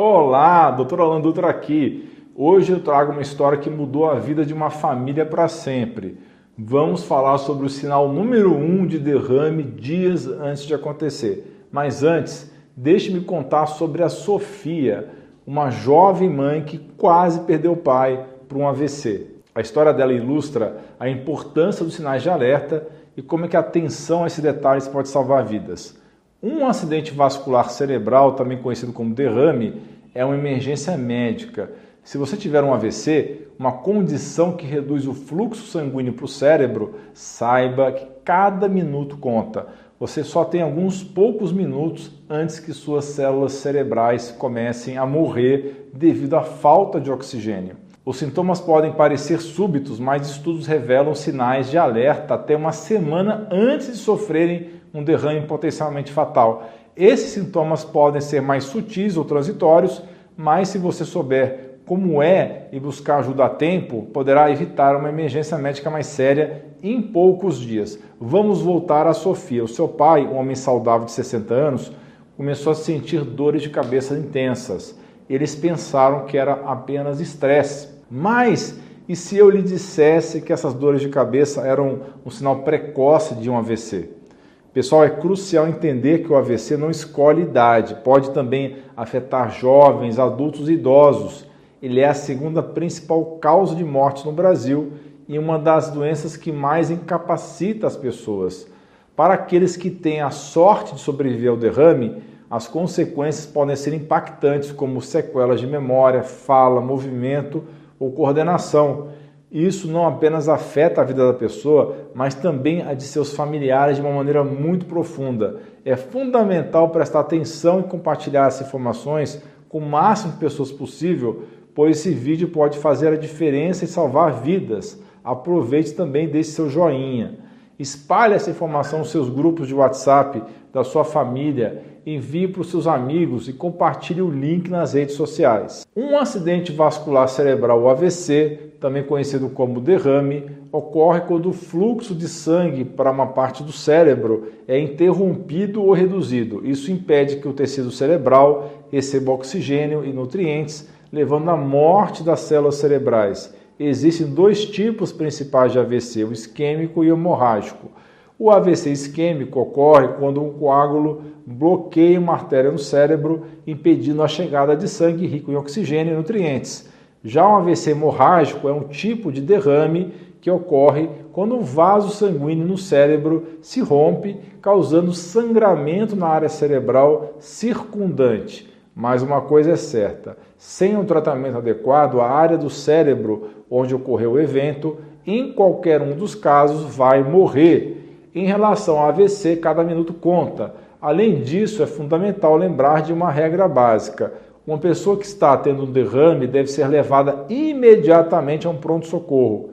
Olá, doutor Alan Dutra aqui. Hoje eu trago uma história que mudou a vida de uma família para sempre. Vamos falar sobre o sinal número 1 um de derrame dias antes de acontecer. Mas antes, deixe-me contar sobre a Sofia, uma jovem mãe que quase perdeu o pai por um AVC. A história dela ilustra a importância dos sinais de alerta e como é que a atenção a esses detalhes pode salvar vidas. Um acidente vascular cerebral, também conhecido como derrame, é uma emergência médica. Se você tiver um AVC, uma condição que reduz o fluxo sanguíneo para o cérebro, saiba que cada minuto conta. Você só tem alguns poucos minutos antes que suas células cerebrais comecem a morrer devido à falta de oxigênio. Os sintomas podem parecer súbitos, mas estudos revelam sinais de alerta até uma semana antes de sofrerem um derrame potencialmente fatal. Esses sintomas podem ser mais sutis ou transitórios, mas se você souber como é e buscar ajuda a tempo, poderá evitar uma emergência médica mais séria em poucos dias. Vamos voltar a Sofia. O seu pai, um homem saudável de 60 anos, começou a sentir dores de cabeça intensas. Eles pensaram que era apenas estresse mas e se eu lhe dissesse que essas dores de cabeça eram um sinal precoce de um AVC? Pessoal, é crucial entender que o AVC não escolhe idade, pode também afetar jovens, adultos e idosos. Ele é a segunda principal causa de morte no Brasil e uma das doenças que mais incapacita as pessoas. Para aqueles que têm a sorte de sobreviver ao derrame, as consequências podem ser impactantes, como sequelas de memória, fala, movimento ou coordenação. Isso não apenas afeta a vida da pessoa, mas também a de seus familiares de uma maneira muito profunda. É fundamental prestar atenção e compartilhar essas informações com o máximo de pessoas possível, pois esse vídeo pode fazer a diferença e salvar vidas. Aproveite também desse seu joinha. Espalhe essa informação nos seus grupos de WhatsApp, da sua família, envie para os seus amigos e compartilhe o link nas redes sociais. Um acidente vascular cerebral AVC, também conhecido como derrame, ocorre quando o fluxo de sangue para uma parte do cérebro é interrompido ou reduzido. Isso impede que o tecido cerebral receba oxigênio e nutrientes, levando à morte das células cerebrais existem dois tipos principais de AVC, o isquêmico e o hemorrágico. O AVC isquêmico ocorre quando um coágulo bloqueia uma artéria no cérebro, impedindo a chegada de sangue rico em oxigênio e nutrientes. Já o AVC hemorrágico é um tipo de derrame que ocorre quando um vaso sanguíneo no cérebro se rompe, causando sangramento na área cerebral circundante. Mas uma coisa é certa: sem um tratamento adequado, a área do cérebro onde ocorreu o evento, em qualquer um dos casos, vai morrer. Em relação ao AVC, cada minuto conta. Além disso, é fundamental lembrar de uma regra básica. Uma pessoa que está tendo um derrame deve ser levada imediatamente a um pronto-socorro.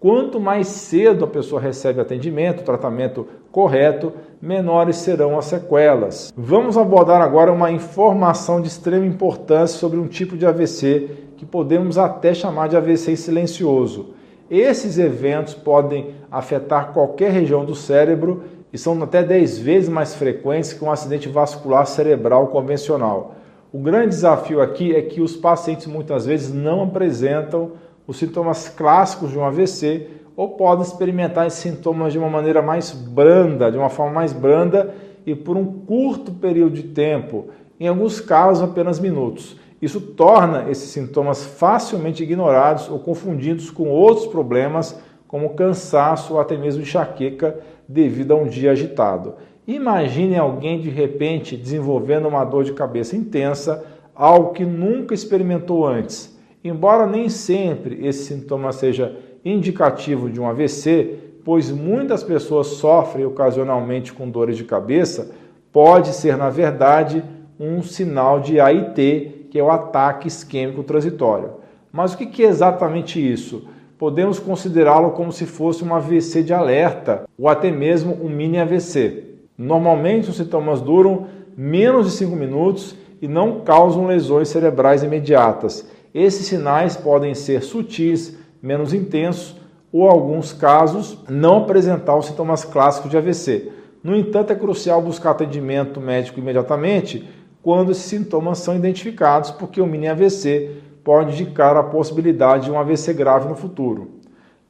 Quanto mais cedo a pessoa recebe atendimento, tratamento correto, menores serão as sequelas. Vamos abordar agora uma informação de extrema importância sobre um tipo de AVC que podemos até chamar de AVC silencioso. Esses eventos podem afetar qualquer região do cérebro e são até 10 vezes mais frequentes que um acidente vascular cerebral convencional. O grande desafio aqui é que os pacientes muitas vezes não apresentam os sintomas clássicos de um AVC ou podem experimentar esses sintomas de uma maneira mais branda, de uma forma mais branda e por um curto período de tempo, em alguns casos apenas minutos. Isso torna esses sintomas facilmente ignorados ou confundidos com outros problemas, como cansaço ou até mesmo enxaqueca devido a um dia agitado. Imagine alguém de repente desenvolvendo uma dor de cabeça intensa, algo que nunca experimentou antes Embora nem sempre esse sintoma seja indicativo de um AVC, pois muitas pessoas sofrem ocasionalmente com dores de cabeça, pode ser, na verdade, um sinal de AIT, que é o ataque isquêmico transitório. Mas o que é exatamente isso? Podemos considerá-lo como se fosse um AVC de alerta ou até mesmo um mini AVC. Normalmente, os sintomas duram menos de 5 minutos e não causam lesões cerebrais imediatas esses sinais podem ser sutis, menos intensos ou, alguns casos, não apresentar os sintomas clássicos de AVC. No entanto, é crucial buscar atendimento médico imediatamente, quando esses sintomas são identificados, porque o mini AVC pode indicar a possibilidade de um AVC grave no futuro.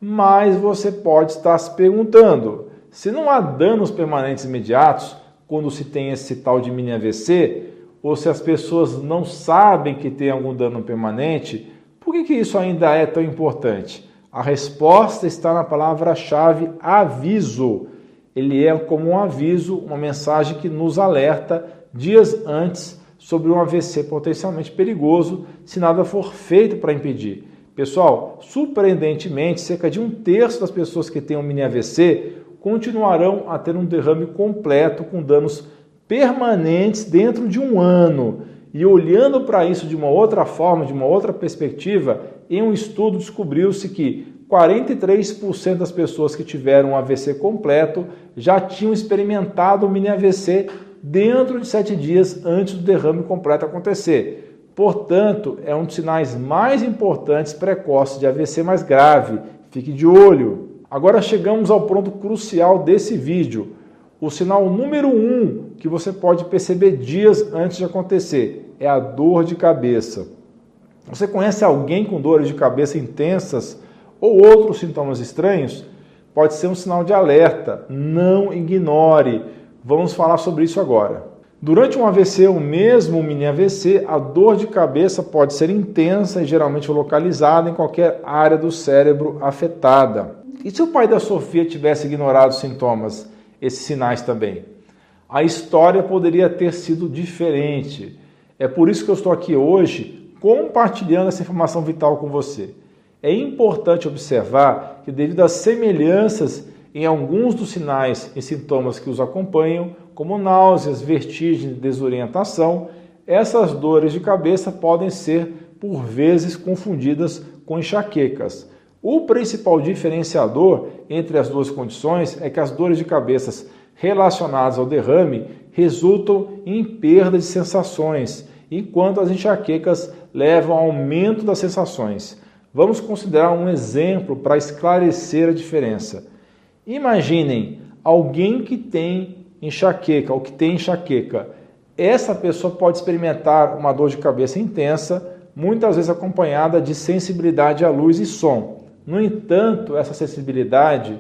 Mas você pode estar se perguntando: se não há danos permanentes imediatos quando se tem esse tal de mini AVC, ou se as pessoas não sabem que tem algum dano permanente, por que, que isso ainda é tão importante? A resposta está na palavra-chave aviso. Ele é como um aviso, uma mensagem que nos alerta dias antes sobre um AVC potencialmente perigoso se nada for feito para impedir. Pessoal, surpreendentemente, cerca de um terço das pessoas que têm um mini AVC continuarão a ter um derrame completo com danos permanentes dentro de um ano. E olhando para isso de uma outra forma, de uma outra perspectiva, em um estudo descobriu-se que 43% das pessoas que tiveram um AVC completo já tinham experimentado o mini AVC dentro de sete dias antes do derrame completo acontecer. Portanto, é um dos sinais mais importantes precoces de AVC mais grave. Fique de olho. Agora chegamos ao ponto crucial desse vídeo. O sinal número um que você pode perceber dias antes de acontecer é a dor de cabeça. Você conhece alguém com dores de cabeça intensas ou outros sintomas estranhos? Pode ser um sinal de alerta. Não ignore. Vamos falar sobre isso agora. Durante um AVC ou mesmo um mini AVC, a dor de cabeça pode ser intensa e geralmente localizada em qualquer área do cérebro afetada. E se o pai da Sofia tivesse ignorado os sintomas? esses sinais também. A história poderia ter sido diferente. É por isso que eu estou aqui hoje compartilhando essa informação vital com você. É importante observar que, devido às semelhanças em alguns dos sinais e sintomas que os acompanham, como náuseas, vertigem e desorientação, essas dores de cabeça podem ser, por vezes, confundidas com enxaquecas. O principal diferenciador entre as duas condições é que as dores de cabeça relacionadas ao derrame resultam em perda de sensações, enquanto as enxaquecas levam ao aumento das sensações. Vamos considerar um exemplo para esclarecer a diferença. Imaginem alguém que tem enxaqueca ou que tem enxaqueca. Essa pessoa pode experimentar uma dor de cabeça intensa, muitas vezes acompanhada de sensibilidade à luz e som. No entanto, essa sensibilidade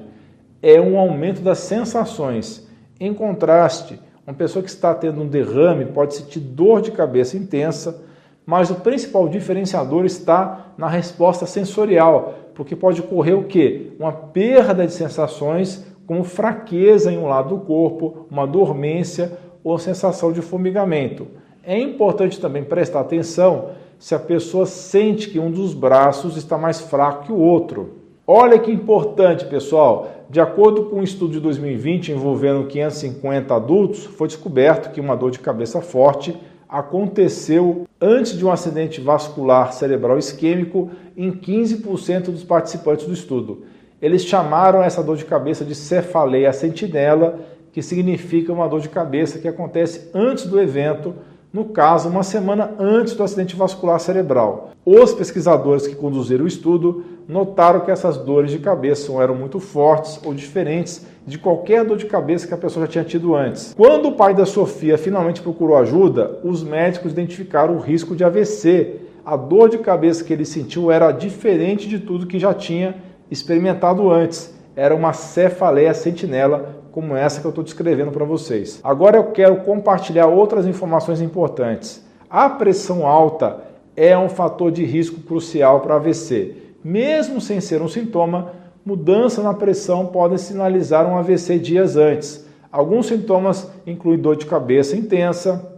é um aumento das sensações. Em contraste, uma pessoa que está tendo um derrame pode sentir dor de cabeça intensa, mas o principal diferenciador está na resposta sensorial, porque pode ocorrer o quê? Uma perda de sensações, como fraqueza em um lado do corpo, uma dormência ou sensação de formigamento. É importante também prestar atenção se a pessoa sente que um dos braços está mais fraco que o outro. Olha que importante, pessoal. De acordo com um estudo de 2020 envolvendo 550 adultos, foi descoberto que uma dor de cabeça forte aconteceu antes de um acidente vascular cerebral isquêmico em 15% dos participantes do estudo. Eles chamaram essa dor de cabeça de cefaleia sentinela, que significa uma dor de cabeça que acontece antes do evento no caso, uma semana antes do acidente vascular cerebral. Os pesquisadores que conduziram o estudo notaram que essas dores de cabeça eram muito fortes ou diferentes de qualquer dor de cabeça que a pessoa já tinha tido antes. Quando o pai da Sofia finalmente procurou ajuda, os médicos identificaram o risco de AVC. A dor de cabeça que ele sentiu era diferente de tudo que já tinha experimentado antes. Era uma cefaleia sentinela como essa que eu estou descrevendo para vocês. Agora eu quero compartilhar outras informações importantes. A pressão alta é um fator de risco crucial para AVC. Mesmo sem ser um sintoma, mudança na pressão pode sinalizar um AVC dias antes. Alguns sintomas incluem dor de cabeça intensa,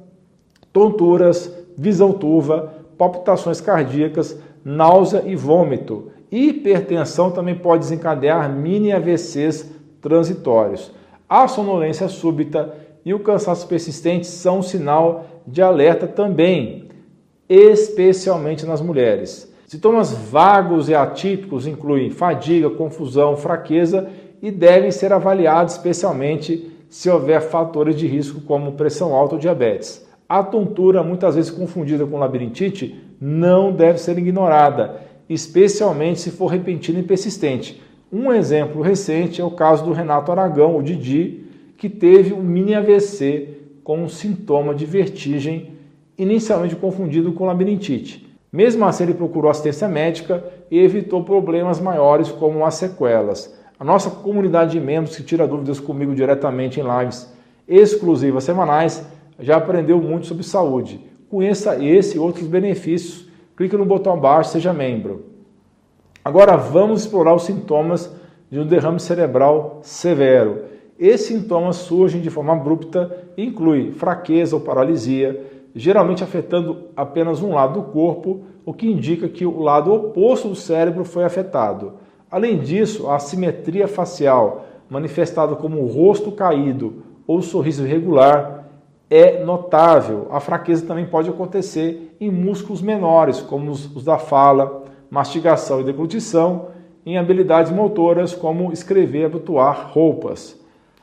tonturas, visão turva, palpitações cardíacas, náusea e vômito. Hipertensão também pode desencadear mini AVCs transitórios. A sonolência súbita e o cansaço persistente são um sinal de alerta também, especialmente nas mulheres. Sintomas vagos e atípicos incluem fadiga, confusão, fraqueza e devem ser avaliados especialmente se houver fatores de risco como pressão alta ou diabetes. A tontura, muitas vezes confundida com labirintite, não deve ser ignorada, especialmente se for repentina e persistente. Um exemplo recente é o caso do Renato Aragão, o Didi, que teve um mini AVC com um sintoma de vertigem inicialmente confundido com labirintite. Mesmo assim, ele procurou assistência médica e evitou problemas maiores como as sequelas. A nossa comunidade de membros que tira dúvidas comigo diretamente em lives exclusivas semanais já aprendeu muito sobre saúde. Conheça esse e outros benefícios. Clique no botão abaixo, seja membro. Agora vamos explorar os sintomas de um derrame cerebral severo. Esses sintomas surgem de forma abrupta e inclui fraqueza ou paralisia, geralmente afetando apenas um lado do corpo, o que indica que o lado oposto do cérebro foi afetado. Além disso, a assimetria facial, manifestada como o rosto caído ou sorriso irregular, é notável. A fraqueza também pode acontecer em músculos menores, como os da fala, mastigação e deglutição, em habilidades motoras, como escrever e abotoar roupas.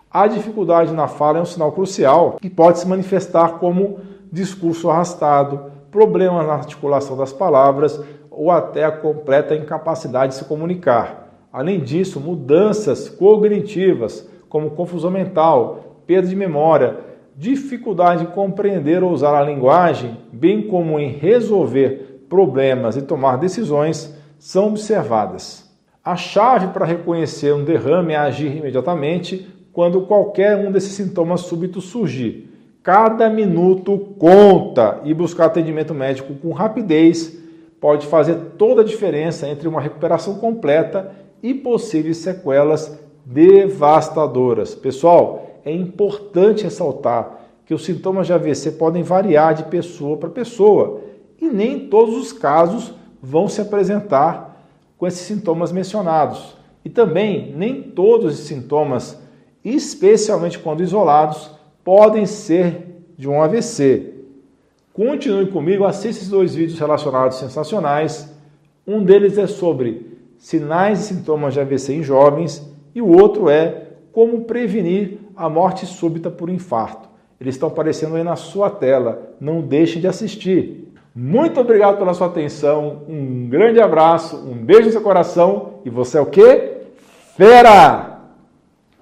A dificuldade na fala é um sinal crucial que pode se manifestar como discurso arrastado, problemas na articulação das palavras ou até a completa incapacidade de se comunicar. Além disso, mudanças cognitivas, como confusão mental, perda de memória, dificuldade em compreender ou usar a linguagem, bem como em resolver problemas e tomar decisões, são observadas. A chave para reconhecer um derrame é agir imediatamente quando qualquer um desses sintomas súbitos surgir. Cada minuto conta e buscar atendimento médico com rapidez pode fazer toda a diferença entre uma recuperação completa e possíveis sequelas devastadoras. Pessoal, é importante ressaltar que os sintomas de AVC podem variar de pessoa para pessoa e nem todos os casos vão se apresentar com esses sintomas mencionados. E também nem todos os sintomas especialmente quando isolados, podem ser de um AVC. Continue comigo, assista esses dois vídeos relacionados sensacionais. Um deles é sobre sinais e sintomas de AVC em jovens e o outro é como prevenir a morte súbita por infarto. Eles estão aparecendo aí na sua tela. Não deixe de assistir. Muito obrigado pela sua atenção. Um grande abraço, um beijo no seu coração e você é o quê? Fera!